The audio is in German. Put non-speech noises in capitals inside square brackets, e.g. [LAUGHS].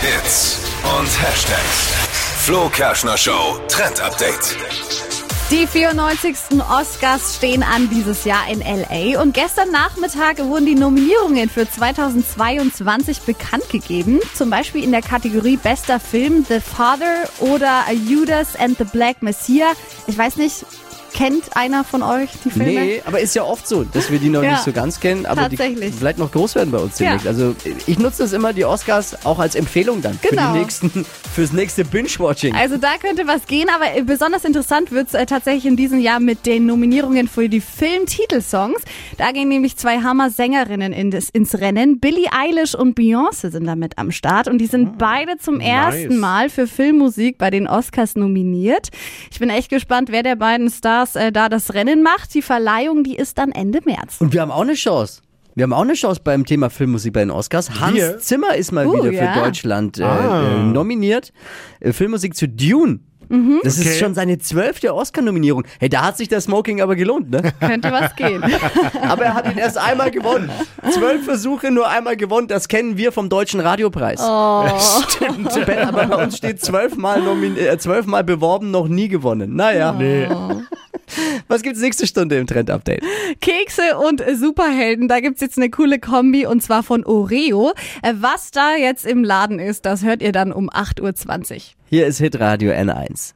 Hits und Hashtags. Flo Kerschner Show Trend Update. Die 94. Oscars stehen an dieses Jahr in LA und gestern Nachmittag wurden die Nominierungen für 2022 bekannt gegeben. Zum Beispiel in der Kategorie Bester Film The Father oder Judas and the Black Messiah. Ich weiß nicht, Kennt einer von euch die Filme? Nee, aber ist ja oft so, dass wir die noch Ja, nicht so ganz kennen, aber die vielleicht noch groß werden bei uns Ja. demnächst. Also ich nutze das immer, die Oscars, auch als Empfehlung dann Genau. für die nächsten, [LAUGHS] fürs nächste Binge-Watching. Also da könnte was gehen, aber besonders interessant wird's äh, tatsächlich in diesem Jahr mit den Nominierungen für die Filmtitelsongs. Da gehen nämlich zwei Hammer-Sängerinnen in ins Rennen. Billie Eilish und Beyoncé sind damit am Start und die sind beide zum ersten Mal für Filmmusik bei den Oscars nominiert. Ich bin echt gespannt, wer der beiden Stars äh, da das Rennen macht. Die Verleihung, die ist dann Ende März. Und wir haben auch eine Chance. Wir haben auch eine Chance beim Thema Filmmusik bei den Oscars. Hans Wir? Zimmer ist mal Uh, wieder ja. für Deutschland äh, Ah. äh, nominiert. Äh, Filmmusik zu Dune. Mhm. Das Okay. ist schon seine zwölfte Oscar-Nominierung. Hey, da hat sich der Smoking aber gelohnt, ne? [LAUGHS] Könnte was gehen. [LAUGHS] Aber er hat ihn erst einmal gewonnen. Zwölf Versuche, nur einmal gewonnen. Das kennen wir vom Deutschen Radiopreis. Oh. [LAUGHS] Stimmt. Ben, aber bei uns steht zwölfmal, äh, zwölfmal beworben, noch nie gewonnen. Naja. Nee. Was gibt's nächste Stunde im Trend-Update? Kekse und Superhelden, da gibt's jetzt eine coole Kombi und zwar von Oreo. Äh, Was da jetzt im Laden ist, das hört ihr dann um 8.20 Uhr. Hier ist Hitradio N1.